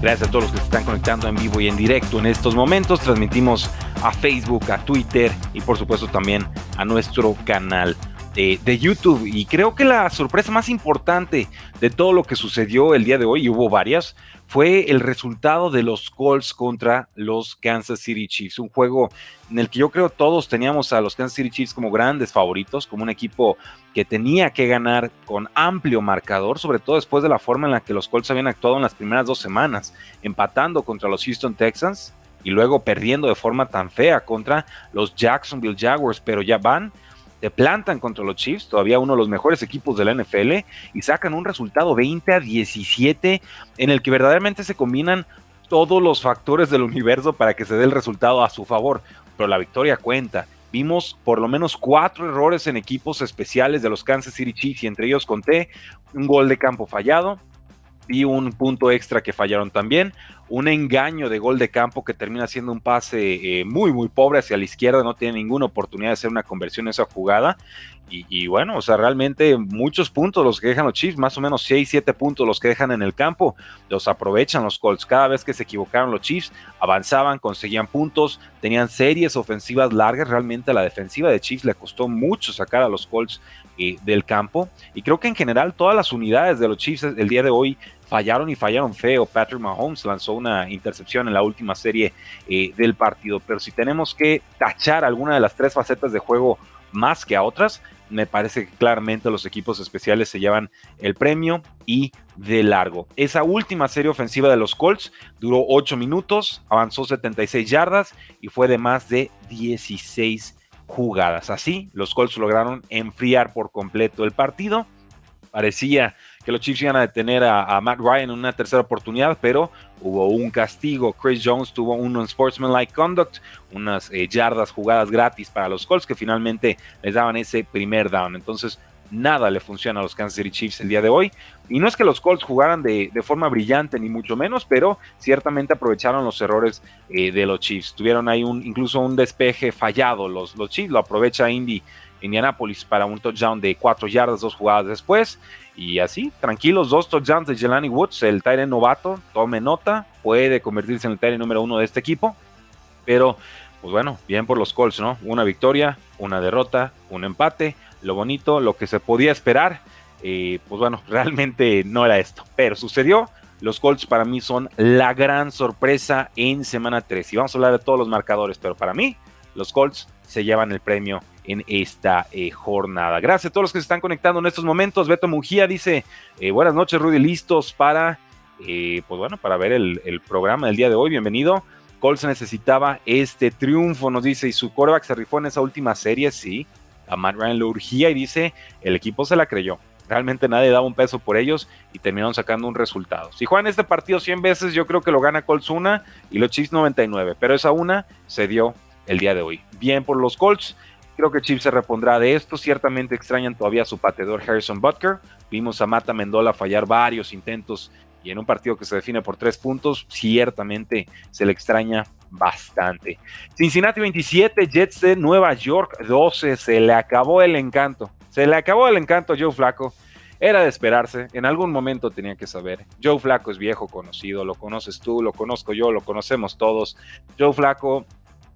Gracias a todos los que se están conectando en vivo y en directo en estos momentos. Transmitimos a Facebook, a Twitter y por supuesto también a nuestro canal de, YouTube. Y creo que la sorpresa más importante de todo lo que sucedió el día de hoy, y hubo varias, fue el resultado de los Colts contra los Kansas City Chiefs. Un juego en el que yo creo todos teníamos a los Kansas City Chiefs como grandes favoritos, como un equipo que tenía que ganar con amplio marcador, sobre todo después de la forma en la que los Colts habían actuado en las primeras dos semanas, empatando contra los Houston Texans y luego perdiendo de forma tan fea contra los Jacksonville Jaguars, pero ya van te plantan contra los Chiefs, todavía uno de los mejores equipos de la NFL, y sacan un resultado 20 a 17 en el que verdaderamente se combinan todos los factores del universo para que se dé el resultado a su favor, pero la victoria cuenta. Vimos por lo menos cuatro errores en equipos especiales de los Kansas City Chiefs y entre ellos conté un gol de campo fallado, y un punto extra que fallaron también, un engaño de gol de campo que termina siendo un pase eh, muy, muy pobre hacia la izquierda, no tiene ninguna oportunidad de hacer una conversión en esa jugada. Y, bueno, o sea, realmente muchos puntos los que dejan los Chiefs, más o menos 6, 7 puntos los que dejan en el campo, los aprovechan los Colts. Cada vez que se equivocaron los Chiefs, avanzaban, conseguían puntos, tenían series ofensivas largas. Realmente a la defensiva de Chiefs le costó mucho sacar a los Colts eh, del campo. Y creo que en general todas las unidades de los Chiefs el día de hoy fallaron y fallaron feo. Patrick Mahomes lanzó una intercepción en la última serie eh, del partido. Pero si tenemos que tachar alguna de las tres facetas de juego más que a otras, me parece que claramente los equipos especiales se llevan el premio y de largo. Esa última serie ofensiva de los Colts duró 8 minutos, avanzó 76 yardas y fue de más de 16 jugadas. Así, los Colts lograron enfriar por completo el partido. Parecía que los Chiefs iban a detener a, Matt Ryan en una tercera oportunidad, pero hubo un castigo. Chris Jones tuvo un sportsmanlike conduct, unas eh, yardas jugadas gratis para los Colts que finalmente les daban ese primer down. Entonces, nada le funciona a los Kansas City Chiefs el día de hoy. Y no es que los Colts jugaran de, forma brillante, ni mucho menos, pero ciertamente aprovecharon los errores eh, de los Chiefs. Tuvieron ahí un, incluso un despeje fallado. Los, los Chiefs lo aprovecha Indy Indianapolis para un touchdown de cuatro yardas dos jugadas después. Y así, tranquilos, dos touchdowns de Jelani Woods, el Tyrant novato, tome nota, puede convertirse en el Tyrant número uno de este equipo. Pero, pues bueno, bien por los Colts, ¿no? Una victoria, una derrota, un empate. Lo bonito, lo que se podía esperar, eh, pues bueno, realmente no era esto. Pero sucedió. Los Colts para mí son la gran sorpresa en semana 3. Y vamos a hablar de todos los marcadores, pero para mí, los Colts se llevan el premio en esta eh, jornada. Gracias a todos los que se están conectando en estos momentos. Beto Mujía dice, eh, buenas noches Rudy, listos para, eh, pues bueno, para ver el, programa del día de hoy. Bienvenido. Colts necesitaba este triunfo, nos dice, y su coreback se rifó en esa última serie, sí. A Matt Ryan lo urgía y dice, el equipo se la creyó. Realmente nadie daba un peso por ellos y terminaron sacando un resultado. Si juegan este partido 100 veces, yo creo que lo gana Colts una y los Chiefs 99, pero esa una se dio el día de hoy. Bien por los Colts. Creo que Chiefs se repondrá de esto. Ciertamente extrañan todavía a su pateador Harrison Butker. Vimos a Mata Mendola fallar varios intentos y en un partido que se define por tres puntos, ciertamente se le extraña bastante. Cincinnati 27, Jets de Nueva York 12. Se le acabó el encanto. Se le acabó el encanto a Joe Flaco. Era de esperarse, en algún momento tenía que saber. Joe Flaco es viejo conocido, lo conoces tú, lo conozco yo, lo conocemos todos. Joe Flaco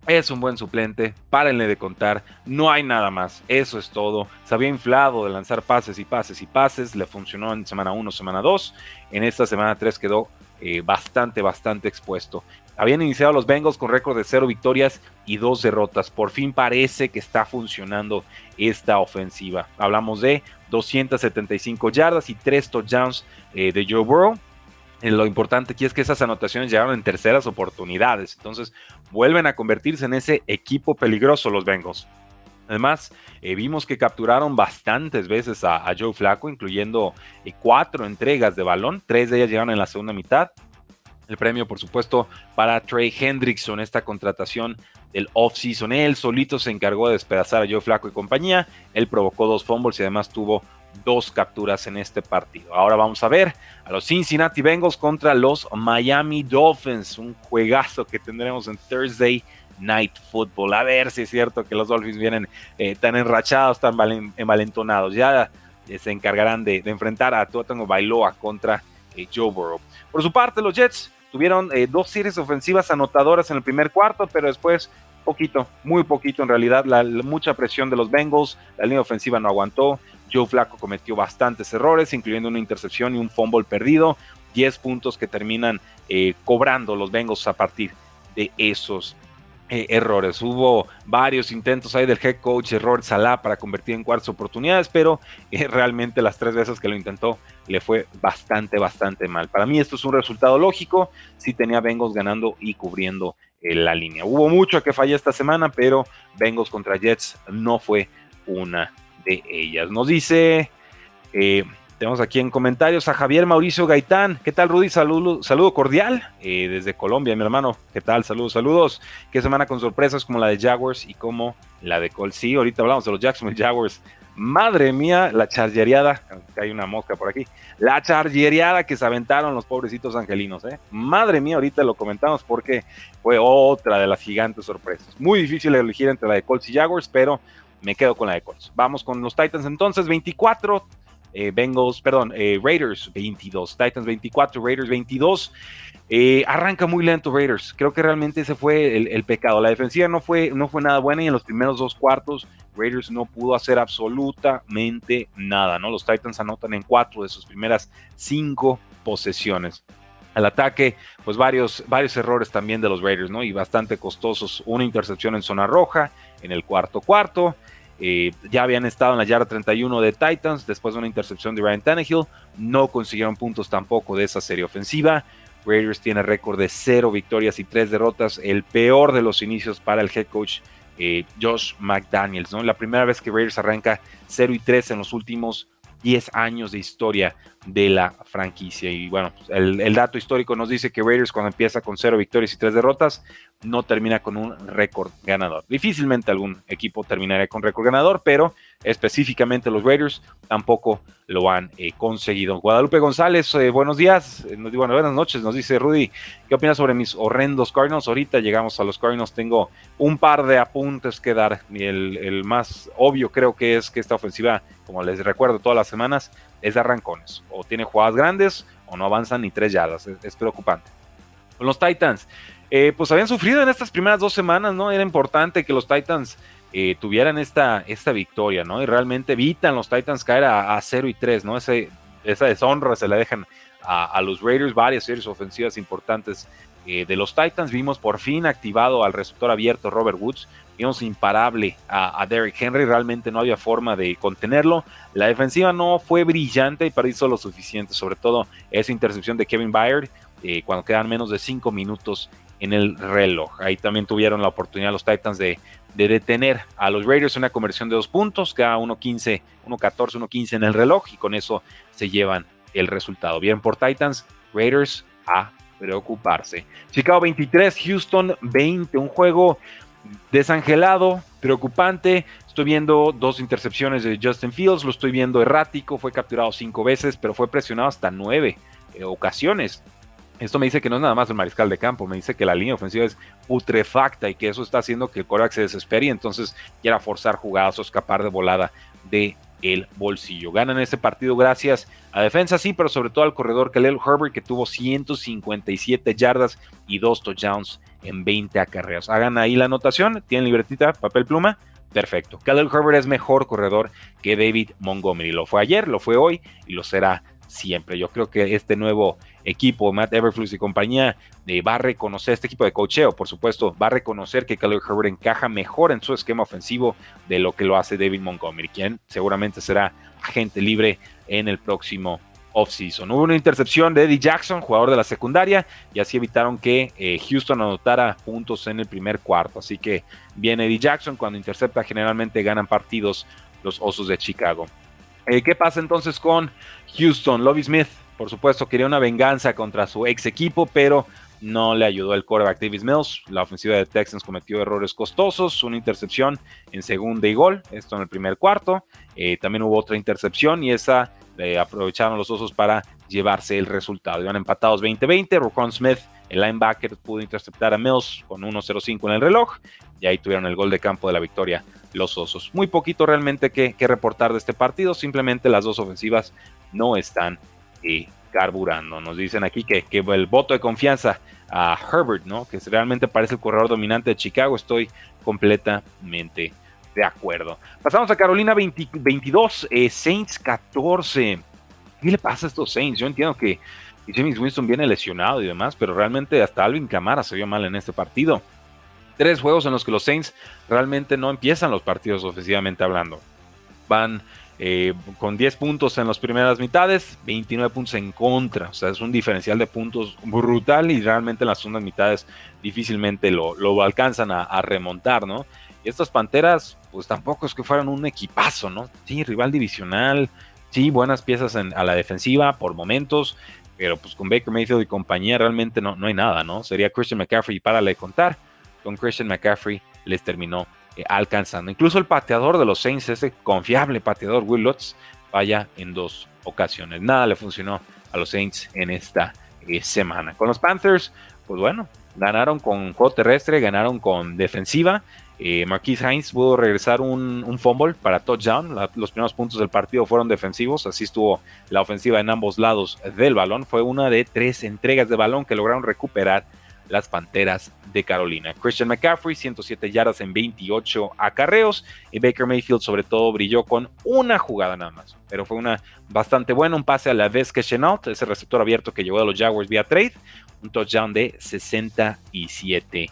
es un buen suplente, párenle de contar, no hay nada más, eso es todo. Se había inflado de lanzar pases y pases y pases, le funcionó en semana 1, semana 2, en esta semana 3 quedó eh, bastante, bastante expuesto. Habían iniciado los Bengals con récord de 0 victorias y 2 derrotas. Por fin parece que está funcionando esta ofensiva. Hablamos de 275 yardas y 3 touchdowns eh, de Joe Burrow lo importante aquí es que esas anotaciones llegaron en terceras oportunidades. Entonces vuelven a convertirse en ese equipo peligroso los Bengals. Además, eh, vimos que capturaron bastantes veces a, Joe Flaco, incluyendo eh, cuatro entregas de balón. Tres de ellas llegaron en la segunda mitad. El premio, por supuesto, para Trey Hendrickson, esta contratación del offseason. Él solito se encargó de despedazar a Joe Flaco y compañía. Él provocó dos fumbles y además tuvo dos capturas en este partido. Ahora vamos a ver a los Cincinnati Bengals contra los Miami Dolphins, un juegazo que tendremos en Thursday Night Football. A ver si es cierto que los Dolphins vienen eh, tan enrachados, tan envalentonados. Ya eh, se encargarán de, enfrentar a Tua Bailoa contra eh, Joe Burrow. Por su parte, los Jets tuvieron dos series ofensivas anotadoras en el primer cuarto, pero después poquito, muy poquito en realidad, la, mucha presión de los Bengals, la línea ofensiva no aguantó, Joe Flaco cometió bastantes errores, incluyendo una intercepción y un fumble perdido, 10 puntos que terminan eh, cobrando los Bengals a partir de esos eh, errores. Hubo varios intentos ahí del head coach Error Salah para convertir en cuartas oportunidades, pero eh, realmente las tres veces que lo intentó le fue bastante, bastante mal. Para mí esto es un resultado lógico, si tenía Bengals ganando y cubriendo la línea. Hubo mucho que falló esta semana, pero Bengals contra Jets no fue una de ellas. Nos dice, eh, tenemos aquí en comentarios a Javier Mauricio Gaitán. ¿Qué tal, Rudy? Saludo, saludo cordial eh, desde Colombia, mi hermano. ¿Qué tal? Saludos, saludos. Qué semana con sorpresas como la de Jaguars y como la de Colts. Sí, ahorita hablamos de los Jacksonville Jaguars. Madre mía, la chargereada, hay una mosca por aquí, la chargereada que se aventaron los pobrecitos angelinos, ¿eh? Madre mía, ahorita lo comentamos porque fue otra de las gigantes sorpresas. Muy difícil elegir entre la de Colts y Jaguars, pero me quedo con la de Colts. Vamos con los Titans entonces, 24. Eh, Bengals, perdón, eh, Raiders 22, Titans 24, Raiders 22. Eh, arranca muy lento Raiders. Creo que realmente ese fue el, pecado. La defensiva no fue, no fue nada buena y en los primeros dos cuartos Raiders no pudo hacer absolutamente nada. ¿no? Los Titans anotan en cuatro de sus primeras cinco posesiones. Al ataque, pues varios, varios errores también de los Raiders, ¿no? Y bastante costosos. Una intercepción en zona roja en el cuarto cuarto. Eh, ya habían estado en la yarda 31 de Titans después de una intercepción de Ryan Tannehill. No consiguieron puntos tampoco de esa serie ofensiva. Raiders tiene récord de 0 victorias y 3 derrotas, el peor de los inicios para el head coach eh, Josh McDaniels. ¿no? La primera vez que Raiders arranca 0 y 3 en los últimos 10 años de historia de la franquicia. Y bueno, pues, el, dato histórico nos dice que Raiders cuando empieza con 0 victorias y 3 derrotas, no termina con un récord ganador. Difícilmente algún equipo terminaría con récord ganador, pero específicamente los Raiders tampoco lo han eh, conseguido. Guadalupe González, eh, buenos días, eh, nos, buenas noches, nos dice Rudy, ¿qué opinas sobre mis horrendos Cardinals? Ahorita llegamos a los Cardinals, tengo un par de apuntes que dar, el, el más obvio creo que es que esta ofensiva, como les recuerdo todas las semanas, es de arrancones, o tiene jugadas grandes o no avanzan ni tres yardas, es preocupante. Con los Titans, eh, pues habían sufrido en estas primeras dos semanas, ¿no? Era importante que los Titans eh, tuvieran esta, esta victoria, ¿no? Y realmente evitan los Titans caer a, 0 y 3, ¿no? Ese, esa deshonra se la dejan a, los Raiders, varias series ofensivas importantes eh, de los Titans. Vimos por fin activado al receptor abierto Robert Woods. Vimos imparable a, Derrick Henry, realmente no había forma de contenerlo. La defensiva no fue brillante, pero hizo lo suficiente, sobre todo esa intercepción de Kevin Byard, cuando quedan menos de 5 minutos en el reloj. Ahí también tuvieron la oportunidad los Titans de, detener a los Raiders una conversión de dos puntos, cada 1-15, 1-14, 1-15 en el reloj y con eso se llevan el resultado. Bien por Titans, Raiders a preocuparse. Chicago 23, Houston 20, un juego desangelado, preocupante. Estoy viendo dos intercepciones de Justin Fields, lo estoy viendo errático, fue capturado cinco veces, pero fue presionado hasta nueve eh, ocasiones. Esto me dice que no es nada más el mariscal de campo, me dice que la línea ofensiva es putrefacta y que eso está haciendo que el coreback se desespere y entonces quiera forzar jugadas o escapar de volada de el bolsillo. Ganan este partido gracias a defensa, sí, pero sobre todo al corredor Khalil Herbert que tuvo 157 yardas y dos touchdowns en 20 acarreos. Hagan ahí la anotación, tienen libretita, papel pluma. Perfecto. Khalil Herbert es mejor corredor que David Montgomery. Lo fue ayer, lo fue hoy y lo será siempre. Yo creo que este nuevo equipo, Matt Everflux y compañía, eh, va a reconocer, este equipo de cocheo, por supuesto, va a reconocer que Khalil Herbert encaja mejor en su esquema ofensivo de lo que lo hace David Montgomery, quien seguramente será agente libre en el próximo offseason. Hubo una intercepción de Eddie Jackson, jugador de la secundaria, y así evitaron que eh, Houston anotara puntos en el primer cuarto. Así que viene Eddie Jackson, cuando intercepta generalmente ganan partidos los Osos de Chicago. Eh, ¿Qué pasa entonces con Houston? Lobby Smith, por supuesto, quería una venganza contra su ex equipo, pero no le ayudó el quarterback Davis Mills. La ofensiva de Texans cometió errores costosos, una intercepción en segunda y gol, esto en el primer cuarto. Eh, también hubo otra intercepción y esa eh, aprovecharon los osos para llevarse el resultado. Iban empatados 20-20. Rocon Smith, el linebacker, pudo interceptar a Mills con 1-0-5 en el reloj y ahí tuvieron el gol de campo de la victoria los osos. Muy poquito realmente que, reportar de este partido, simplemente las dos ofensivas no están eh, carburando. Nos dicen aquí que, que, el voto de confianza a Herbert, ¿no? que realmente parece el corredor dominante de Chicago, estoy completamente de acuerdo. Pasamos a Carolina 22, eh, Saints 14. ¿Qué le pasa a estos Saints? Yo entiendo que James Winston viene lesionado y demás, pero realmente hasta Alvin Camara se vio mal en este partido. Tres juegos en los que los Saints realmente no empiezan los partidos ofensivamente hablando. Van eh, con 10 puntos en las primeras mitades, 29 puntos en contra. O sea, es un diferencial de puntos brutal y realmente en las segundas mitades difícilmente lo, lo alcanzan a, a, remontar, ¿no? Y estas Panteras, pues tampoco es que fueran un equipazo, ¿no? Sí, rival divisional, sí, buenas piezas a la defensiva por momentos, pero pues con Baker Mayfield y compañía realmente no, no hay nada, ¿no? Sería Christian McCaffrey para le contar. Con Christian McCaffrey les terminó eh, alcanzando. Incluso el pateador de los Saints, ese confiable pateador Will Lutz, falla en dos ocasiones. Nada le funcionó a los Saints en esta eh, semana. Con los Panthers, pues bueno, ganaron con juego terrestre, ganaron con defensiva, eh, Marquise Hines pudo regresar un, fumble para touchdown. los primeros puntos del partido fueron defensivos. Así estuvo la ofensiva en ambos lados del balón. Fue una de tres entregas de balón que lograron recuperar las Panteras de Carolina. Christian McCaffrey, 107 yardas en 28 acarreos. Y Baker Mayfield, sobre todo, brilló con una jugada nada más. Pero fue una bastante buena. Un pase a la vez que Chenault, ese receptor abierto que llegó a los Jaguars vía trade. Un touchdown de 67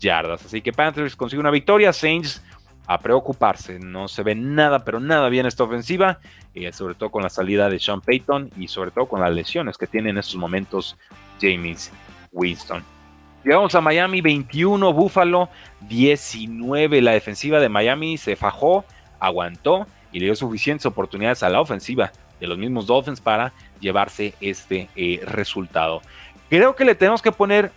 yardas. Así que Panthers consigue una victoria. Saints a preocuparse. No se ve nada, pero nada bien esta ofensiva. Eh, sobre todo con la salida de Sean Payton y sobre todo con las lesiones que tiene en estos momentos James Winston. Llegamos a Miami 21, Buffalo 19. La defensiva de Miami se fajó, aguantó y le dio suficientes oportunidades a la ofensiva de los mismos Dolphins para llevarse este eh, resultado. Creo que le tenemos que poner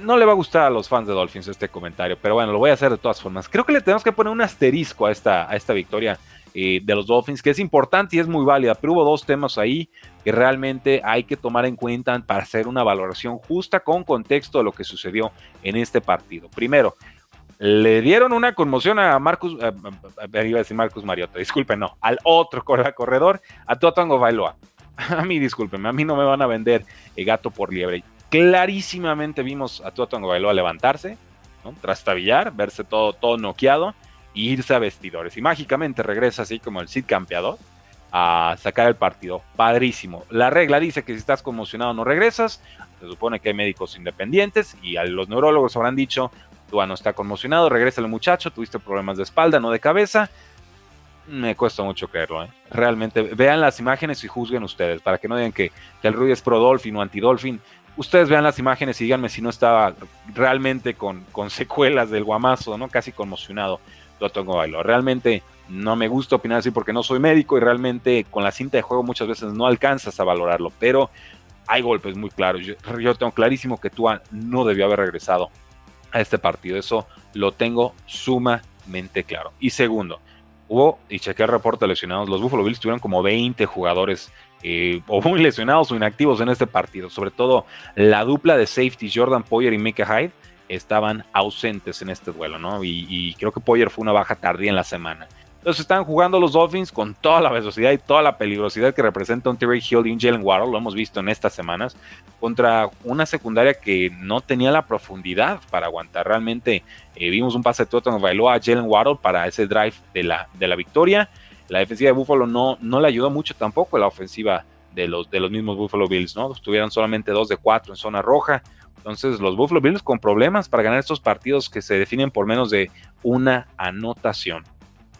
no le va a gustar a los fans de Dolphins este comentario, pero bueno, lo voy a hacer de todas formas. Creo que le tenemos que poner un asterisco a esta, a esta victoria eh, de los Dolphins, que es importante y es muy válida, pero hubo dos temas ahí que realmente hay que tomar en cuenta para hacer una valoración justa con contexto de lo que sucedió en este partido. Primero, le dieron una conmoción a Marcus, iba a decir Marcus Mariota, disculpen, no, al otro corredor, a Tuatango Bailoa. A mí, discúlpenme, a mí no me van a vender el gato por liebre clarísimamente vimos a Tua Tagovailoa levantarse, ¿no? trastabillar, verse todo, todo noqueado irse a vestidores. Y mágicamente regresa así como el Cid campeador a sacar el partido. Padrísimo. La regla dice que si estás conmocionado no regresas. Se supone que hay médicos independientes y a los neurólogos habrán dicho, Tua no está conmocionado, regresa el muchacho, tuviste problemas de espalda, no de cabeza. Me cuesta mucho creerlo. ¿eh? Realmente, vean las imágenes y juzguen ustedes, para que no digan que, que el Rudy es pro Dolphin o anti Dolphin ustedes vean las imágenes y díganme si no estaba realmente con, con secuelas del guamazo, ¿no? Casi conmocionado tengo Bailo. Realmente no me gusta opinar así porque no soy médico y realmente con la cinta de juego muchas veces no alcanzas a valorarlo, pero hay golpes muy claros. Yo, tengo clarísimo que Tua no debió haber regresado a este partido. Eso lo tengo sumamente claro. Y segundo, hubo, y chequé el reporte de lesionados, los Buffalo Bills tuvieron como 20 jugadores eh, o muy lesionados o inactivos en este partido. Sobre todo la dupla de safety Jordan Poyer y Micah Hyde estaban ausentes en este duelo, ¿no? Y, creo que Poyer fue una baja tardía en la semana. Entonces están jugando los Dolphins con toda la velocidad y toda la peligrosidad que representa un Terry Hill y un Jalen Waddle, lo hemos visto en estas semanas, contra una secundaria que no tenía la profundidad para aguantar. Realmente eh, vimos un pase de Totten bailó a Jalen Waddle para ese drive de la, de la victoria la defensiva de Buffalo no, no le ayudó mucho tampoco la ofensiva de los, de los mismos Buffalo Bills, ¿no? Tuvieron solamente dos de cuatro en zona roja. Entonces, los Buffalo Bills con problemas para ganar estos partidos que se definen por menos de una anotación.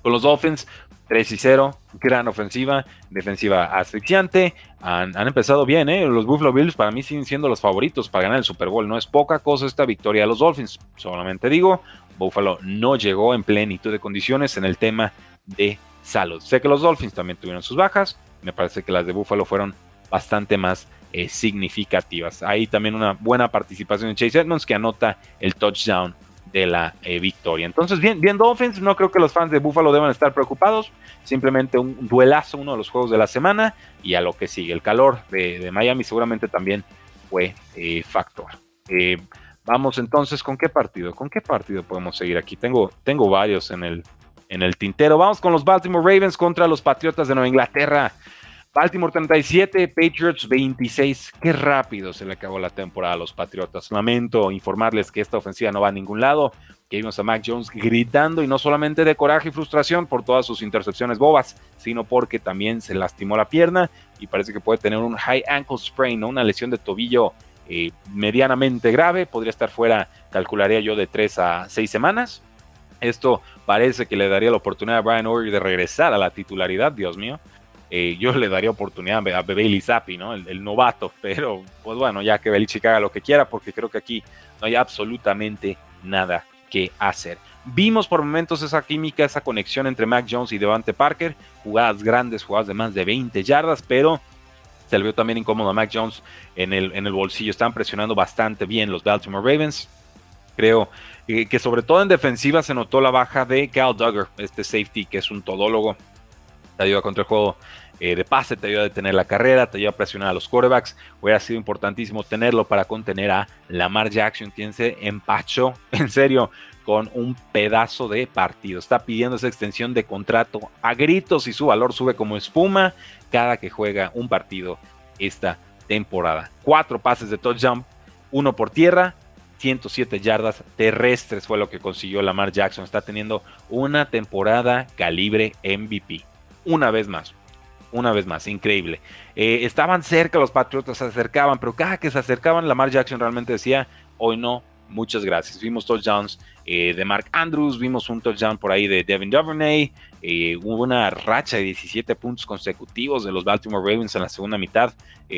Con los Dolphins, 3 y 0, gran ofensiva, defensiva asfixiante. Han, empezado bien, ¿eh? Los Buffalo Bills para mí siguen siendo los favoritos para ganar el Super Bowl. No es poca cosa esta victoria de los Dolphins. Solamente digo, Buffalo no llegó en plenitud de condiciones en el tema de salud. Sé que los Dolphins también tuvieron sus bajas. Me parece que las de Buffalo fueron bastante más eh, significativas. Ahí también una buena participación de Chase Edmonds que anota el touchdown de la eh, victoria. Entonces, bien, bien Dolphins, no creo que los fans de Buffalo deban estar preocupados. Simplemente un duelazo, uno de los juegos de la semana y a lo que sigue. El calor de, Miami seguramente también fue eh, factor. Vamos entonces, ¿con qué partido? ¿Con qué partido podemos seguir aquí? Tengo, tengo varios en el, en el tintero. Vamos con los Baltimore Ravens contra los Patriotas de Nueva Inglaterra. Baltimore 37, Patriots 26. Qué rápido se le acabó la temporada a los Patriotas. Lamento informarles que esta ofensiva no va a ningún lado. Que vimos a Mac Jones gritando y no solamente de coraje y frustración por todas sus intercepciones bobas, sino porque también se lastimó la pierna y parece que puede tener un high ankle sprain, una lesión de tobillo eh, medianamente grave. Podría estar fuera, calcularía yo, de 3 a 6 semanas. Esto parece que le daría la oportunidad a Brian O'Reilly de regresar a la titularidad, Dios mío. Eh, yo le daría oportunidad a Bailey Zappi, ¿no? El, novato, pero pues bueno, ya que Belichick haga lo que quiera, porque creo que aquí no hay absolutamente nada que hacer. Vimos por momentos esa química, esa conexión entre Mac Jones y Devante Parker, jugadas grandes, jugadas de más de 20 yardas, pero se le vio también incómodo a Mac Jones en el, en el bolsillo. Están presionando bastante bien los Baltimore Ravens. Creo eh, que sobre todo en defensiva se notó la baja de Cal Duggar, este safety que es un todólogo te ayuda contra el juego eh, de pase, te ayuda a detener la carrera, te ayuda a presionar a los quarterbacks. Hubiera sido importantísimo tenerlo para contener a Lamar Jackson, quien se empachó, en serio, con un pedazo de partido. Está pidiendo esa extensión de contrato a gritos y su valor sube como espuma cada que juega un partido esta temporada. Cuatro pases de touchdown, uno por tierra, 107 yardas terrestres fue lo que consiguió Lamar Jackson. Está teniendo una temporada calibre MVP una vez más. Una vez más, increíble. Eh, estaban cerca, los Patriotas se acercaban, pero cada que se acercaban, Lamar Jackson realmente decía, hoy no, muchas gracias. Vimos touchdowns eh, de Mark Andrews, vimos un touchdown por ahí de Devin Duvernay, eh, hubo una racha de 17 puntos consecutivos de los Baltimore Ravens en la segunda mitad.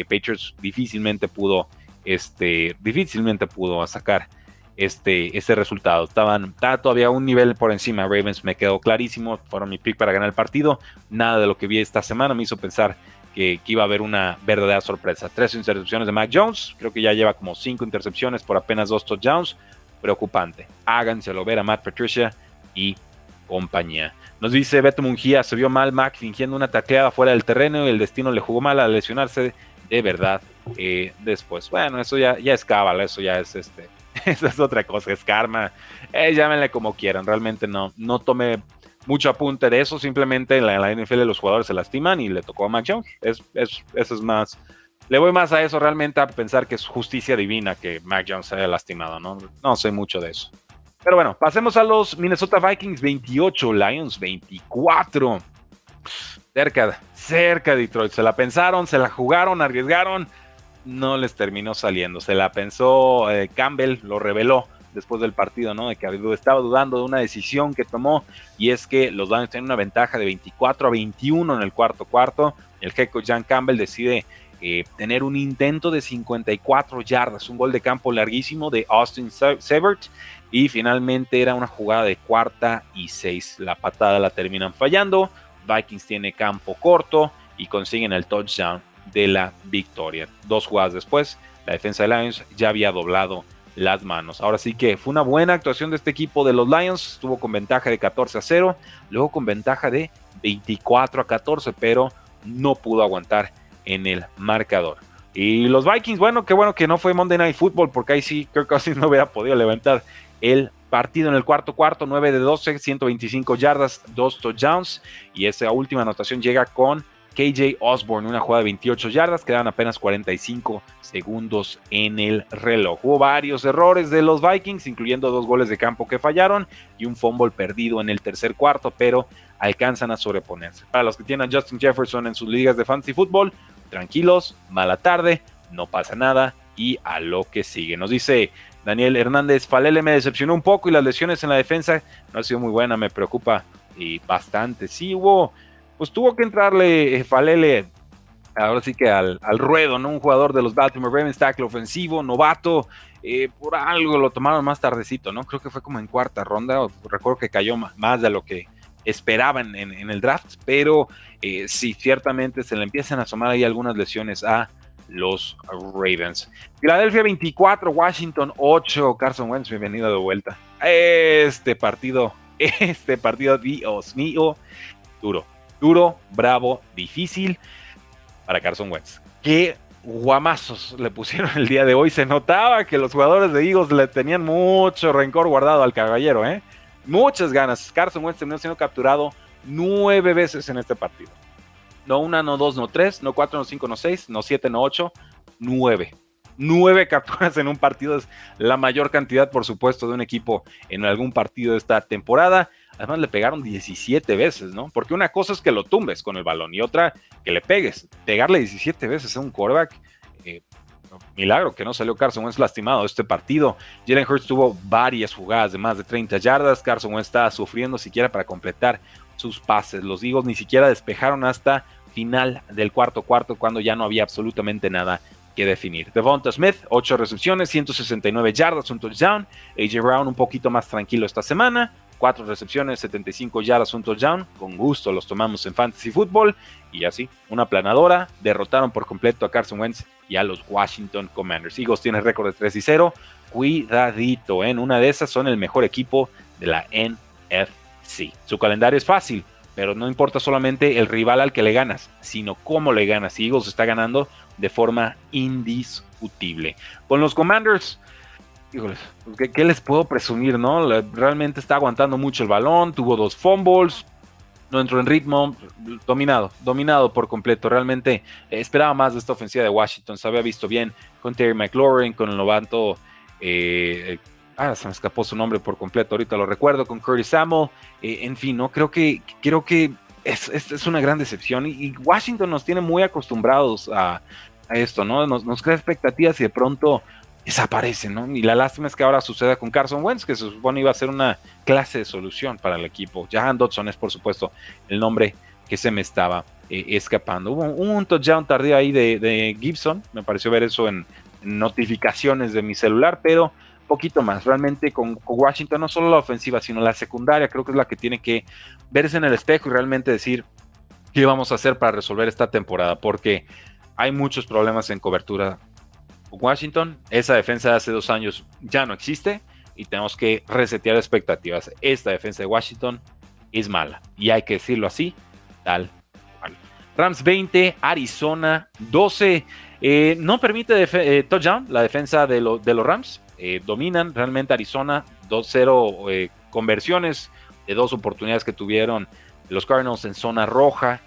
Patriots difícilmente pudo, este, difícilmente pudo sacar este, resultado. Estaban, estaba todavía un nivel por encima. Ravens me quedó clarísimo. Fueron mi pick para ganar el partido. Nada de lo que vi esta semana me hizo pensar que, iba a haber una verdadera sorpresa. Tres intercepciones de Mac Jones. Creo que ya lleva como cinco intercepciones por apenas dos touchdowns. Preocupante. Háganselo ver a Matt Patricia y compañía. Nos dice Beto Mungía, se vio mal Mac fingiendo una tacleada fuera del terreno y el destino le jugó mal a lesionarse de verdad eh, después. Bueno, eso ya, ya es cábala, eso ya es este Eso es otra cosa, es karma. Eh, llámenle como quieran, realmente no, no tomé mucho apunte de eso, simplemente en la, NFL los jugadores se lastiman y le tocó a Mac Jones. Es, es, eso es más, le voy más a eso realmente a pensar que es justicia divina que Mac Jones se haya lastimado, ¿no? No sé mucho de eso. Pero bueno, pasemos a los Minnesota Vikings 28, Lions 24. Cerca, cerca de Detroit. Se la pensaron, se la jugaron, arriesgaron no les terminó saliendo. Se la pensó eh, Campbell, lo reveló después del partido, ¿no? De que estaba dudando de una decisión que tomó y es que los Lions tienen una ventaja de 24 a 21 en el cuarto cuarto. El head coach Jan Campbell decide eh, tener un intento de 54 yardas, un gol de campo larguísimo de Austin Severt y finalmente era una jugada de cuarta y seis. La patada la terminan fallando. Vikings tiene campo corto y consiguen el touchdown de la victoria. Dos jugadas después, la defensa de Lions ya había doblado las manos. Ahora sí que fue una buena actuación de este equipo de los Lions. Estuvo con ventaja de 14 a 0, luego con ventaja de 24 a 14, pero no pudo aguantar en el marcador. Y los Vikings, bueno, qué bueno que no fue Monday Night Football, porque ahí sí que así no hubiera podido levantar el partido en el cuarto cuarto, 9 de 12, 125 yardas, 2 touchdowns. Y esa última anotación llega con KJ Osborne, una jugada de 28 yardas, quedan apenas 45 segundos en el reloj. Hubo varios errores de los Vikings, incluyendo dos goles de campo que fallaron y un fumble perdido en el tercer cuarto, pero alcanzan a sobreponerse. Para los que tienen a Justin Jefferson en sus ligas de fantasy fútbol, tranquilos, mala tarde, no pasa nada y a lo que sigue. Nos dice Daniel Hernández, Falele me decepcionó un poco y las lesiones en la defensa no ha sido muy buena, me preocupa y bastante. Sí hubo, pues tuvo que entrarle eh, Falele ahora sí que al, ruedo, ¿no? Un jugador de los Baltimore Ravens, tackle ofensivo, novato, eh, por algo lo tomaron más tardecito, ¿no? Creo que fue como en cuarta ronda, recuerdo que cayó más de lo que esperaban en, el draft, pero eh, sí, ciertamente se le empiezan a asomar ahí algunas lesiones a los Ravens. Philadelphia 24, Washington 8, Carson Wentz, bienvenido de vuelta. Este partido, este partido, Dios mío, duro, duro, bravo, difícil para Carson Wentz. Qué guamazos le pusieron el día de hoy. Se notaba que los jugadores de Eagles le tenían mucho rencor guardado al caballero, ¿eh? Muchas ganas. Carson Wentz terminó siendo capturado nueve veces en este partido. No una, no dos, no tres, no cuatro, no cinco, no seis, no siete, no ocho, nueve. Nueve capturas en un partido es la mayor cantidad, por supuesto, de un equipo en algún partido de esta temporada. Además le pegaron 17 veces, ¿no? Porque una cosa es que lo tumbes con el balón y otra que le pegues. Pegarle 17 veces a un quarterback, eh, milagro que no salió Carson Wentz lastimado este partido. Jalen Hurts tuvo varias jugadas de más de 30 yardas. Carson Wentz estaba sufriendo siquiera para completar sus pases. Los Eagles ni siquiera despejaron hasta final del cuarto cuarto cuando ya no había absolutamente nada que definir. Devonta Smith, 8 recepciones, 169 yardas, un touchdown. AJ Brown un poquito más tranquilo esta semana. 4 recepciones, 75 yardas, un touchdown. Con gusto los tomamos en Fantasy Football. Y así, una planadora. Derrotaron por completo a Carson Wentz y a los Washington Commanders. Eagles tiene récord de 3 y 0. Cuidadito, ¿eh? en una de esas son el mejor equipo de la NFC. Su calendario es fácil, pero no importa solamente el rival al que le ganas, sino cómo le ganas. Eagles está ganando de forma indiscutible. Con los Commanders, híjoles, pues, ¿qué, les puedo presumir, no? Realmente está aguantando mucho el balón, tuvo dos fumbles, no entró en ritmo, dominado, dominado por completo. Realmente esperaba más de esta ofensiva de Washington, se había visto bien con Terry McLaurin, con el novato, eh, ah, se me escapó su nombre por completo, ahorita lo recuerdo, con Curtis Samuel, eh, en fin, ¿no? Creo que, creo que es, es, una gran decepción y, Washington nos tiene muy acostumbrados a, esto, ¿no? Nos, nos crea expectativas y de pronto desaparece, ¿no? Y la lástima es que ahora suceda con Carson Wentz, que se supone iba a ser una clase de solución para el equipo. Jahan Dodson es, por supuesto, el nombre que se me estaba eh, escapando. Hubo un, touchdown tardío ahí de, Gibson, me pareció ver eso en, notificaciones de mi celular, pero poquito más. Realmente con, Washington no solo la ofensiva, sino la secundaria, creo que es la que tiene que verse en el espejo y realmente decir qué vamos a hacer para resolver esta temporada, porque hay muchos problemas en cobertura Washington, esa defensa de hace dos años ya no existe y tenemos que resetear expectativas. Esta defensa de Washington es mala y hay que decirlo así, tal cual. Rams 20, Arizona 12. Eh, no permite eh, touchdown la defensa de, los Rams. Eh, dominan realmente Arizona 2-0 conversiones de dos oportunidades que tuvieron los Cardinals en zona roja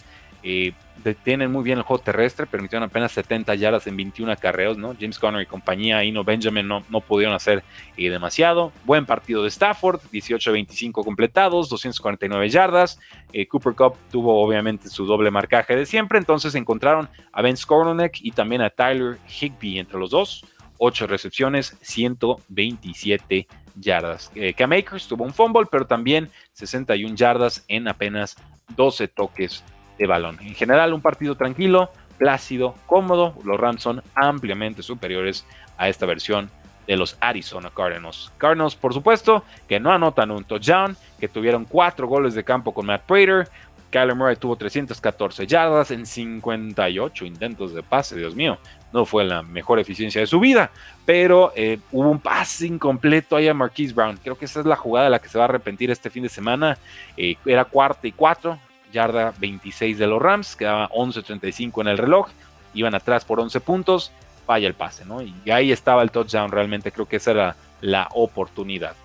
detienen muy bien el juego terrestre, permitieron apenas 70 yardas en 21 acarreos, ¿no? James Conner y compañía, y no Benjamin no, no pudieron hacer eh, demasiado. Buen partido de Stafford, 18-25 completados, 249 yardas. Eh, Cooper Cup tuvo obviamente su doble marcaje de siempre, entonces encontraron a Ben Skoronek y también a Tyler Higby entre los dos. 8 recepciones, 127 yardas. Eh, Cam Akers tuvo un fumble, pero también 61 yardas en apenas 12 toques balón. En general, un partido tranquilo, plácido, cómodo. Los Rams son ampliamente superiores a esta versión de los Arizona Cardinals. Cardinals, por supuesto, que no anotan un touchdown, que tuvieron cuatro goles de campo con Matt Prater. Kyler Murray tuvo 314 yardas en 58 intentos de pase, Dios mío, no fue la mejor eficiencia de su vida, pero eh, hubo un pase incompleto ahí a Marquise Brown. Creo que esa es la jugada de la que se va a arrepentir este fin de semana. Eh, era cuarta y cuatro, yarda 26 de los Rams, quedaba 11.35 en el reloj, iban atrás por 11 puntos, falla el pase, ¿no? Y ahí estaba el touchdown, realmente creo que esa era la oportunidad.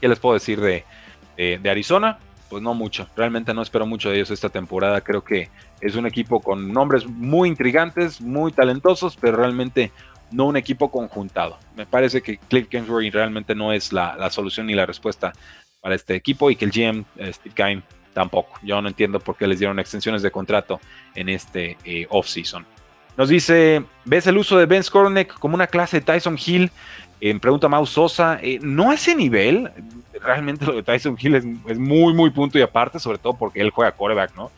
¿Qué les puedo decir de, de, Arizona? Pues no mucho, realmente no espero mucho de ellos esta temporada, creo que es un equipo con nombres muy intrigantes, muy talentosos, pero realmente no un equipo conjuntado. Me parece que Cliff Kingsbury realmente no es la, solución ni la respuesta para este equipo y que el GM Steve Keim tampoco. Yo no entiendo por qué les dieron extensiones de contrato en este eh, off-season. Nos dice, ¿ves el uso de Ben Skoronek como una clase de Tyson Hill? En pregunta Mau Sosa, eh, no a ese nivel. realmente lo de Tyson Hill es, muy, muy punto y aparte, sobre todo porque él juega quarterback, ¿no?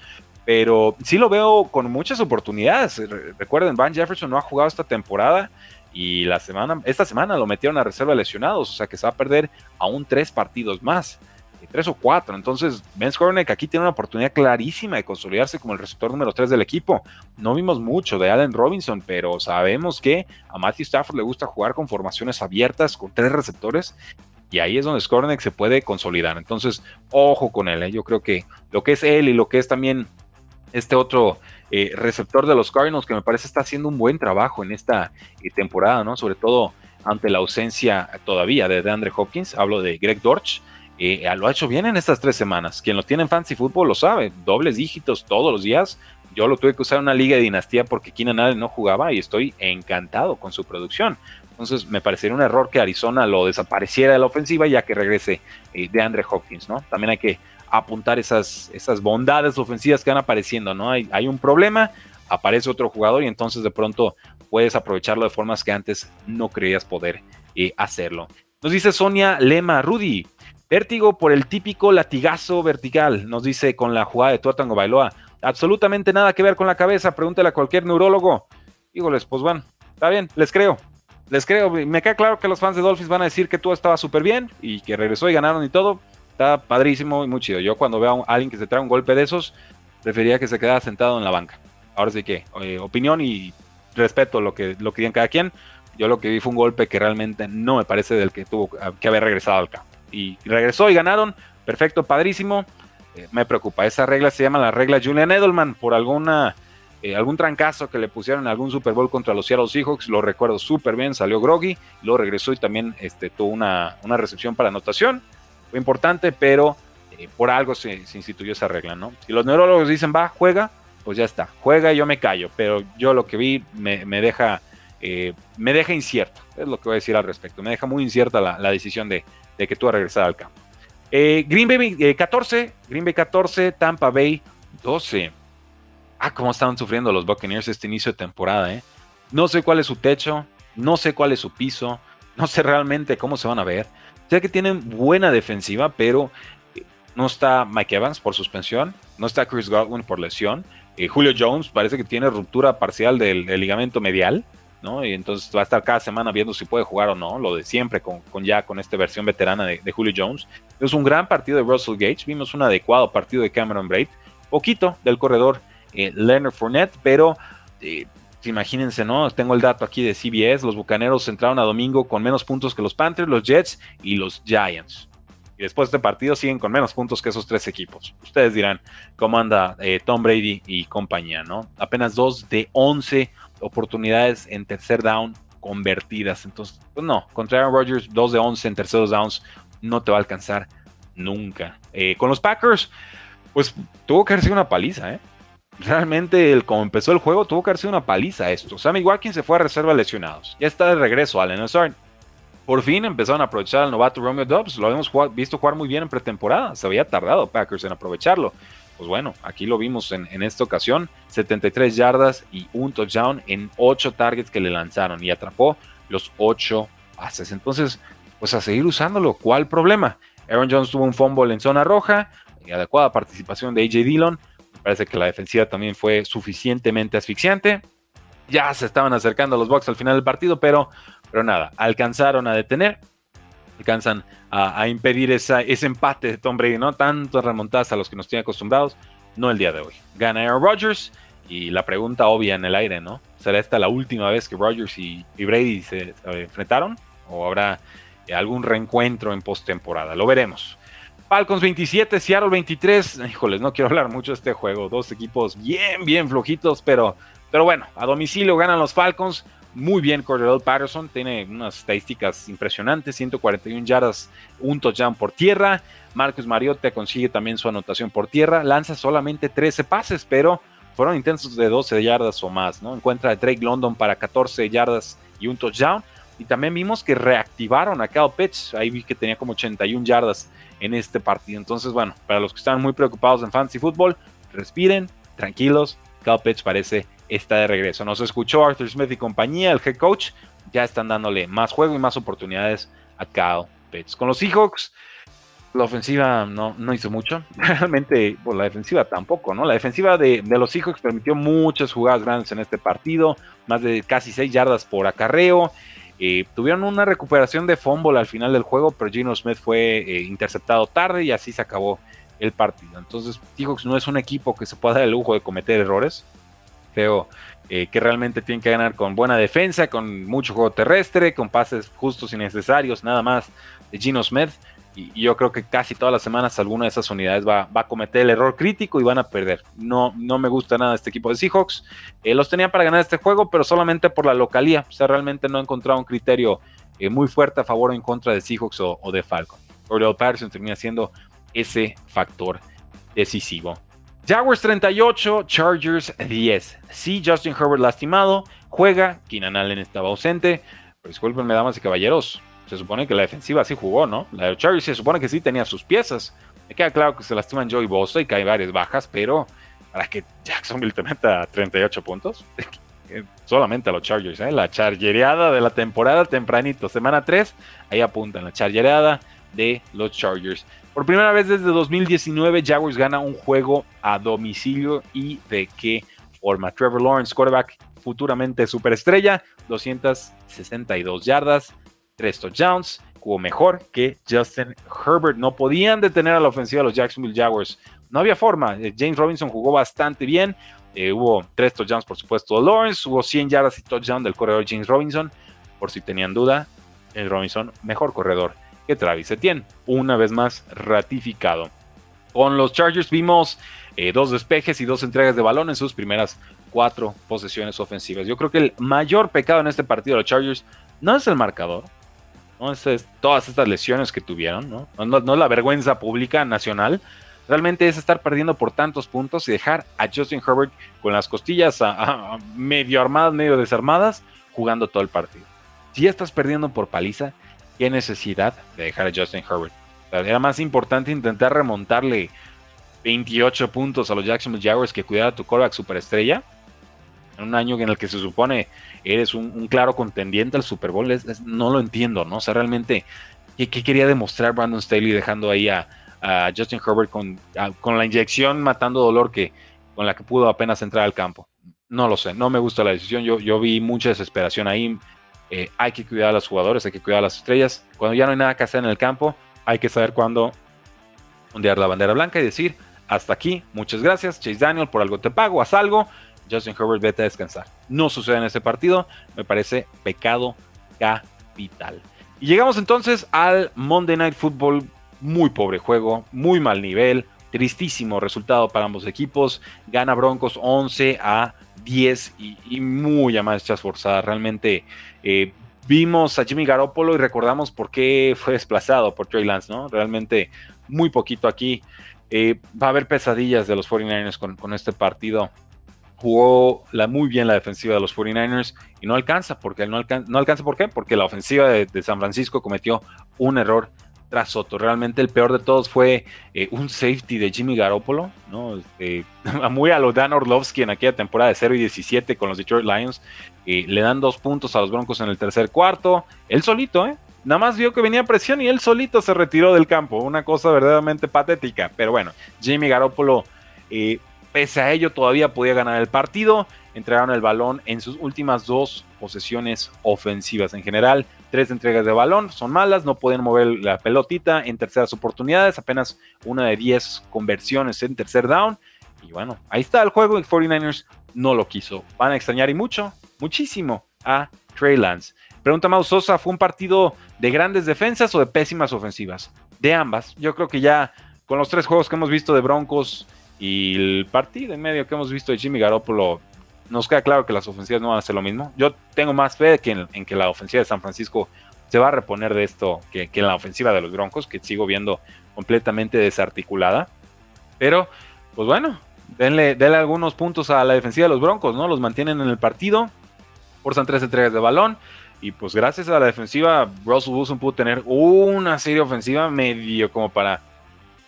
Pero sí lo veo con muchas oportunidades. Recuerden, Van Jefferson no ha jugado esta temporada y la semana, esta semana lo metieron a reserva lesionados, o sea que se va a perder aún tres partidos más, eh, tres o cuatro. Entonces, Ben Skornek aquí tiene una oportunidad clarísima de consolidarse como el receptor número tres del equipo. No vimos mucho de Allen Robinson, pero sabemos que a Matthew Stafford le gusta jugar con formaciones abiertas, con tres receptores. Y ahí es donde Skornek se puede consolidar. Entonces, ojo con él. ¿eh? Yo creo que lo que es él y lo que es también este otro eh, receptor de los Cardinals que me parece está haciendo un buen trabajo en esta eh, temporada, ¿no? Sobre todo ante la ausencia todavía de DeAndre Hopkins, hablo de Greg Dortch, eh, lo ha hecho bien en estas tres semanas. Quien lo tiene en Fancy Football lo sabe, dobles dígitos todos los días. Yo lo tuve que usar en una liga de dinastía porque Keenan Allen no jugaba y estoy encantado con su producción. Entonces me parecería un error que Arizona lo desapareciera de la ofensiva ya que regrese de Andre Hopkins, ¿no? También hay que apuntar esas, esas bondades ofensivas que van apareciendo, ¿no? Hay, hay un problema, aparece otro jugador y entonces de pronto puedes aprovecharlo de formas que antes no creías poder eh, hacerlo. Nos dice Sonia Lema, Rudy, vértigo por el típico latigazo vertical, nos dice con la jugada de Tuatango Bailoa. Absolutamente nada que ver con la cabeza, pregúntale a cualquier neurólogo. Híjoles, pues bueno, está bien, les creo. Les creo, me queda claro que los fans de Dolphins van a decir que todo estaba súper bien y que regresó y ganaron y todo está padrísimo y muy chido. Yo cuando veo a alguien que se trae un golpe de esos, prefería que se quedara sentado en la banca. Ahora sí que, eh, opinión y respeto lo que, lo que digan cada quien. Yo lo que vi fue un golpe que realmente no me parece del que tuvo que haber regresado al campo. Y regresó y ganaron. Perfecto, padrísimo. Eh, me preocupa. Esa regla se llama la regla Julian Edelman por alguna, eh, algún trancazo que le pusieron en algún Super Bowl contra los Seattle Seahawks. Lo recuerdo súper bien. Salió Groggy, luego regresó y también este, tuvo una, una recepción para anotación fue importante, pero eh, por algo se, instituyó esa regla, ¿no? Si los neurólogos dicen, va, juega, pues ya está, juega y yo me callo, pero yo lo que vi me, deja, eh, me deja incierto, es lo que voy a decir al respecto, me deja muy incierta la, decisión de, que tú a regresar al campo. Eh, Green Bay 14, Green Bay 14, Tampa Bay 12. Ah, cómo estaban sufriendo los Buccaneers este inicio de temporada, ¿eh? No sé cuál es su techo, no sé cuál es su piso, no sé realmente cómo se van a ver. Sé que tienen buena defensiva, pero eh, no está Mike Evans por suspensión, no está Chris Godwin por lesión. Eh, Julio Jones parece que tiene ruptura parcial del, ligamento medial, ¿no? Y entonces va a estar cada semana viendo si puede jugar o no, lo de siempre con, ya con esta versión veterana de, Julio Jones. Es un gran partido de Russell Gage, vimos un adecuado partido de Cameron Braid, poquito del corredor eh, Leonard Fournette, pero imagínense, ¿no? Tengo el dato aquí de CBS, los Bucaneros entraron a domingo con menos puntos que los Panthers, los Jets y los Giants. Y después de este partido siguen con menos puntos que esos tres equipos. Ustedes dirán cómo anda eh, Tom Brady y compañía, ¿no? Apenas dos de 11 oportunidades en tercer down convertidas. Entonces, pues no, contra Aaron Rodgers, dos de 11 en terceros downs no te va a alcanzar nunca. Eh, con los Packers, pues tuvo que haber una paliza, ¿eh? realmente, el, como empezó el juego, tuvo que haber sido una paliza esto. Sammy Watkins se fue a reserva lesionados. Ya está de regreso Allen Lazard. Por fin empezaron a aprovechar al novato Romeo Dobbs. Lo habíamos visto jugar muy bien en pretemporada. Se había tardado Packers en aprovecharlo. Pues bueno, aquí lo vimos en, en esta ocasión. 73 yardas y un touchdown en 8 targets que le lanzaron. Y atrapó los 8 pases. Entonces, pues a seguir usándolo. ¿Cuál problema? Aaron Jones tuvo un fumble en zona roja. Y adecuada participación de AJ Dillon Parece que la defensiva también fue suficientemente asfixiante. Ya se estaban acercando los Bucks al final del partido, pero, pero nada, alcanzaron a detener, alcanzan a, impedir ese empate de Tom Brady, ¿no? Tantas remontadas a los que nos tiene acostumbrados, no el día de hoy. Gana Aaron Rodgers y la pregunta obvia en el aire, ¿no? ¿Será esta la última vez que Rodgers y, Brady se enfrentaron? ¿O habrá algún reencuentro en postemporada? Lo veremos. Falcons 27, Seattle 23. Híjoles, no quiero hablar mucho de este juego. Dos equipos bien, bien flojitos, pero, pero bueno, a domicilio ganan los Falcons. Muy bien, Cordell Patterson tiene unas estadísticas impresionantes: 141 yardas, un touchdown por tierra. Marcus Mariota consigue también su anotación por tierra. Lanza solamente 13 pases, pero fueron intensos de 12 yardas o más. ¿no? Encuentra a Drake London para 14 yardas y un touchdown. Y también vimos que reactivaron a Cal Pitts. Ahí vi que tenía como 81 yardas en este partido. Entonces, bueno, para los que están muy preocupados en fantasy fútbol, respiren, tranquilos. Cal Pitts parece está de regreso. Nos escuchó Arthur Smith y compañía, el head coach. Ya están dándole más juego y más oportunidades a Cal Pitts. Con los Seahawks, la ofensiva no, no hizo mucho. Realmente, pues la defensiva tampoco, ¿no? La defensiva de, los Seahawks permitió muchas jugadas grandes en este partido, más de casi 6 yardas por acarreo. Eh, tuvieron una recuperación de fumble al final del juego, pero Gino Smith fue eh, interceptado tarde y así se acabó el partido. Entonces, Seahawks no es un equipo que se pueda dar el lujo de cometer errores. Creo eh, que realmente tienen que ganar con buena defensa, con mucho juego terrestre, con pases justos y necesarios, nada más de Gino Smith. Y, yo creo que casi todas las semanas alguna de esas unidades va, a cometer el error crítico y van a perder. No, no me gusta nada este equipo de Seahawks. Eh, los tenía para ganar este juego, pero solamente por la localía. O sea, realmente no he encontrado un criterio eh, muy fuerte a favor o en contra de Seahawks o, de Falcon. Oriol Patterson termina siendo ese factor decisivo. Jaguars 38, Chargers 10. Sí, Justin Herbert lastimado, juega, Keenan Allen estaba ausente. Pero discúlpenme, damas y caballeros, se supone que la defensiva sí jugó, ¿no? La de Chargers se supone que sí tenía sus piezas. Me queda claro que se lastiman Joey Bosa y que hay varias bajas, pero para que Jacksonville te meta 38 puntos, solamente a los Chargers, ¿eh? La chargereada de la temporada tempranito, semana 3, ahí apuntan, la chargereada de los Chargers. Por primera vez desde 2019, Jaguars gana un juego a domicilio y de qué forma. Trevor Lawrence, quarterback futuramente superestrella, 262 yardas, tres touchdowns, jugó mejor que Justin Herbert. No podían detener a la ofensiva de los Jacksonville Jaguars. No había forma. Eh, James Robinson jugó bastante bien. Eh, hubo tres touchdowns, por supuesto, de Lawrence. Hubo 100 yardas y touchdown del corredor James Robinson. Por si tenían duda, el Robinson, mejor corredor que Travis Etienne. Una vez más ratificado. Con los Chargers vimos eh, dos despejes y dos entregas de balón en sus primeras cuatro posesiones ofensivas. Yo creo que el mayor pecado en este partido de los Chargers no es el marcador, ¿no? Es, todas estas lesiones que tuvieron, ¿no? No, la vergüenza pública nacional, realmente es estar perdiendo por tantos puntos y dejar a Justin Herbert con las costillas medio armadas, medio desarmadas, jugando todo el partido. Si ya estás perdiendo por paliza, ¿qué necesidad de dejar a Justin Herbert? era más importante intentar remontarle 28 puntos a los Jacksonville Jaguars que cuidar a tu quarterback superestrella en un año en el que se supone eres un, claro contendiente al Super Bowl, no lo entiendo, ¿no? O sea, realmente, ¿qué, quería demostrar Brandon Staley dejando ahí a, Justin Herbert con, con, la inyección matando dolor que, con la que pudo apenas entrar al campo? No lo sé, no me gusta la decisión, yo, yo vi mucha desesperación ahí. Eh, hay que cuidar a los jugadores, hay que cuidar a las estrellas. Cuando ya no hay nada que hacer en el campo, hay que saber cuándo ondear la bandera blanca y decir, hasta aquí, muchas gracias, Chase Daniel, por algo te pago, haz algo, Justin Herbert vete a descansar. No sucede en ese partido, me parece pecado capital. Y llegamos entonces al Monday Night Football, muy pobre juego, muy mal nivel, tristísimo resultado para ambos equipos. Gana Broncos 11 a 10 y, muy a marchas forzadas. Realmente eh, vimos a Jimmy Garoppolo y recordamos por qué fue desplazado por Trey Lance, ¿no? Realmente muy poquito aquí. Eh, va a haber pesadillas de los 49ers con, este partido jugó la, muy bien la defensiva de los 49ers y no alcanza, porque no, no alcanza, ¿por qué? Porque la ofensiva de, San Francisco cometió un error tras otro. Realmente el peor de todos fue eh, un safety de Jimmy Garoppolo, ¿no? Este, muy a lo Dan Orlovsky en aquella temporada de 0 y 17 con los Detroit Lions. Eh, le dan dos puntos a los Broncos en el tercer cuarto. Él solito, ¿eh? Nada más vio que venía presión y él solito se retiró del campo. Una cosa verdaderamente patética. Pero bueno, Jimmy Garoppolo eh, Pese a ello, todavía podía ganar el partido. Entregaron el balón en sus últimas dos posesiones ofensivas. En general, tres entregas de balón son malas, no pueden mover la pelotita en terceras oportunidades, apenas una de diez conversiones en tercer down. Y bueno, ahí está el juego. El 49ers no lo quiso. Van a extrañar y mucho, muchísimo a Trey Lance. Pregunta Mau Sosa, ¿fue un partido de grandes defensas o de pésimas ofensivas? De ambas. Yo creo que ya con los tres juegos que hemos visto de Broncos y el partido en medio que hemos visto de Jimmy Garoppolo, nos queda claro que las ofensivas no van a ser lo mismo. Yo tengo más fe que en, que la ofensiva de San Francisco se va a reponer de esto que, en la ofensiva de los Broncos, que sigo viendo completamente desarticulada. Pero, pues bueno, denle, denle algunos puntos a la defensiva de los Broncos, ¿no? Los mantienen en el partido, forzan tres entregas de balón. Y pues gracias a la defensiva, Russell Wilson pudo tener una serie ofensiva medio como para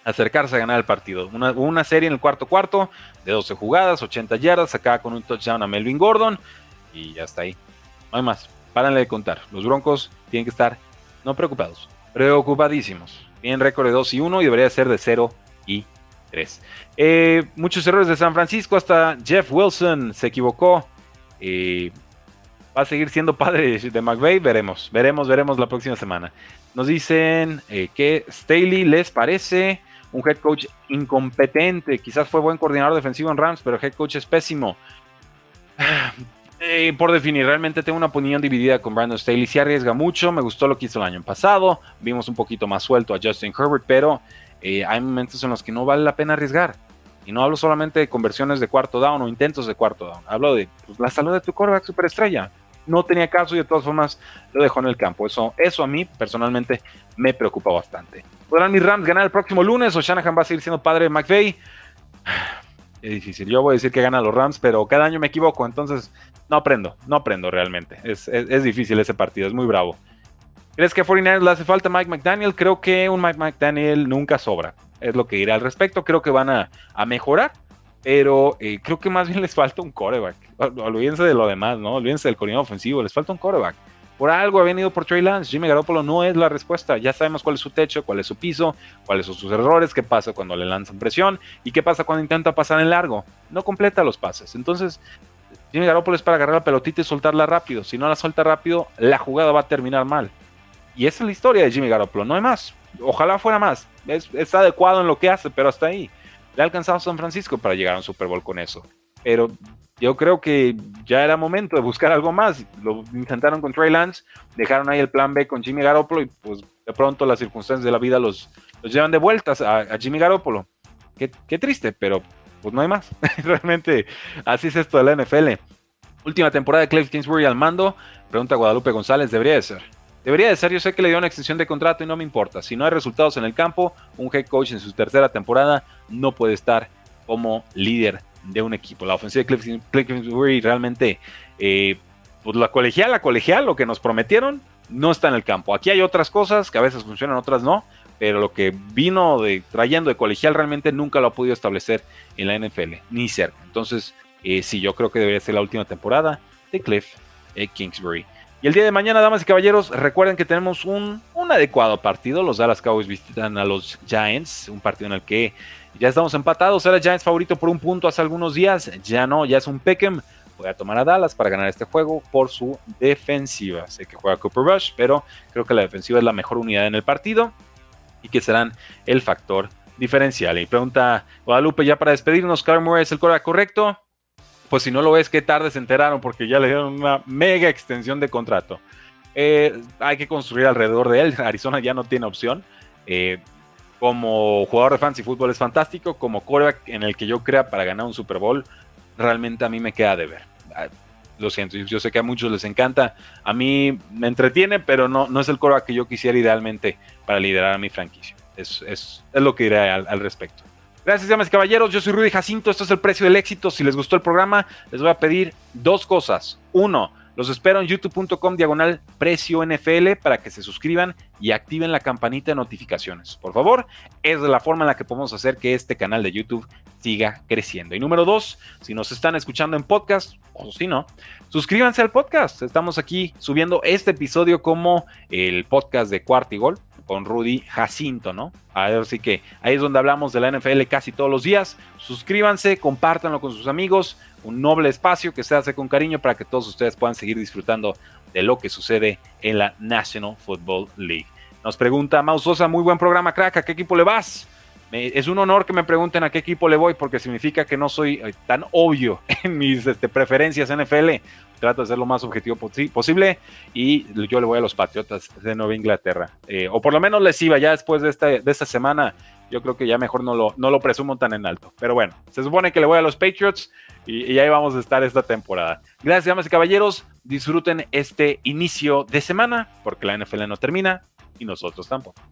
acercarse a ganar el partido. Una, serie en el cuarto cuarto de 12 jugadas, 80 yardas, acá con un touchdown a Melvin Gordon y ya está ahí. No hay más. Párenle de contar. Los Broncos tienen que estar no preocupados, preocupadísimos Tienen récord de 2 y 1 y debería ser de 0 y 3. Eh, muchos errores de San Francisco, hasta Jeff Wilson se equivocó. Va a seguir siendo padre de McVeigh, veremos, veremos, veremos la próxima semana. Nos dicen eh, que Staley les parece un head coach incompetente, quizás fue buen coordinador defensivo en Rams, pero head coach es pésimo. Eh, por definir, realmente tengo una opinión dividida con Brandon Staley. Si arriesga mucho, me gustó lo que hizo el año pasado. Vimos un poquito más suelto a Justin Herbert, pero eh, hay momentos en los que no vale la pena arriesgar. Y no hablo solamente de conversiones de cuarto down o intentos de cuarto down. Hablo de pues, la salud de tu quarterback superestrella. No tenía caso y de todas formas lo dejó en el campo. Eso, eso a mí personalmente me preocupa bastante. ¿Podrán mis Rams ganar el próximo lunes o Shanahan va a seguir siendo padre de McVeigh? Es difícil. Yo voy a decir que gana los Rams, pero cada año me equivoco, entonces no aprendo, no aprendo realmente. Es, difícil ese partido, es muy bravo. ¿Crees que a 49 le hace falta Mike McDaniel? Creo que un Mike McDaniel nunca sobra. Es lo que diré al respecto. Creo que van a, mejorar, pero eh, creo que más bien les falta un coreback. Olvídense de lo demás, ¿no? Olvídense del coordinador ofensivo, les falta un coreback. Por algo ha venido por Trey Lance. Jimmy Garoppolo no es la respuesta. Ya sabemos cuál es su techo, cuál es su piso, cuáles son sus errores, qué pasa cuando le lanzan presión y qué pasa cuando intenta pasar en largo. No completa los pases. Entonces, Jimmy Garoppolo es para agarrar la pelotita y soltarla rápido. Si no la suelta rápido, la jugada va a terminar mal. Y esa es la historia de Jimmy Garoppolo, no hay más. Ojalá fuera más. Es, adecuado en lo que hace, pero hasta ahí. Le ha alcanzado San Francisco para llegar a un Super Bowl con eso. Pero yo creo que ya era momento de buscar algo más. Lo intentaron con Trey Lance, dejaron ahí el plan B con Jimmy Garoppolo y pues de pronto las circunstancias de la vida los, los llevan de vueltas a, Jimmy Garoppolo. Qué, qué, triste, pero pues no hay más. Realmente así es esto de la NFL. Última temporada de Cliff Kingsbury al mando. Pregunta Guadalupe González, debería de ser. Debería de ser, yo sé que le dio una extensión de contrato y no me importa. Si no hay resultados en el campo, un head coach en su tercera temporada no puede estar como líder de un equipo. La ofensiva de Cliff, Kingsbury realmente, eh, pues la colegial, la colegial, lo que nos prometieron, no está en el campo. Aquí hay otras cosas que a veces funcionan, otras no, pero lo que vino trayendo de colegial realmente nunca lo ha podido establecer en la NFL, ni cerca. Entonces, eh, sí, yo creo que debería ser la última temporada de Cliff eh, Kingsbury. Y el día de mañana, damas y caballeros, recuerden que tenemos un, un adecuado partido. Los Dallas Cowboys visitan a los Giants, un partido en el que ya estamos empatados. Era Giants favorito por un punto hace algunos días. Ya no, ya es un Peckham. Voy a tomar a Dallas para ganar este juego por su defensiva. Sé que juega Cooper Rush, pero creo que la defensiva es la mejor unidad en el partido y que serán el factor diferencial. Y pregunta Guadalupe, ya para despedirnos, Carl es el coreback correcto. Pues si no lo ves, qué tarde se enteraron porque ya le dieron una mega extensión de contrato. Eh, hay que construir alrededor de él. Arizona ya no tiene opción. Eh, como jugador de fantasy fútbol es fantástico, como coreback en el que yo crea para ganar un Super Bowl, realmente a mí me queda de ver. Ah, lo siento, yo sé que a muchos les encanta, a mí me entretiene, pero no, no es el coreback que yo quisiera idealmente para liderar a mi franquicia. Es, es, es lo que diré al, respecto. Gracias, damas y caballeros. Yo soy Rudy Jacinto. Esto es el precio del éxito. Si les gustó el programa, les voy a pedir dos cosas. Uno, los espero en youtube.com diagonal precio NFL para que se suscriban y activen la campanita de notificaciones. Por favor, es la forma en la que podemos hacer que este canal de YouTube siga creciendo. Y número dos, si nos están escuchando en podcast, o si no, suscríbanse al podcast. Estamos aquí subiendo este episodio como el podcast de Cuarto y Gol con Rudy Jacinto, ¿no? Así que ahí es donde hablamos de la NFL casi todos los días. Suscríbanse, compártanlo con sus amigos. Un noble espacio que se hace con cariño para que todos ustedes puedan seguir disfrutando de lo que sucede en la National Football League. Nos pregunta Mausosa, muy buen programa, crack, ¿a qué equipo le vas? es un honor que me pregunten a qué equipo le voy porque significa que no soy eh, tan obvio en mis este, preferencias NFL trato de ser lo más objetivo posible y yo le voy a los Patriotas de Nueva Inglaterra. Eh, o por lo menos les iba ya después de esta, de esta semana. Yo creo que ya mejor no lo, no lo presumo tan en alto. Pero bueno, se supone que le voy a los Patriots y, y ahí vamos a estar esta temporada. Gracias, damas y caballeros. Disfruten este inicio de semana porque la NFL no termina y nosotros tampoco.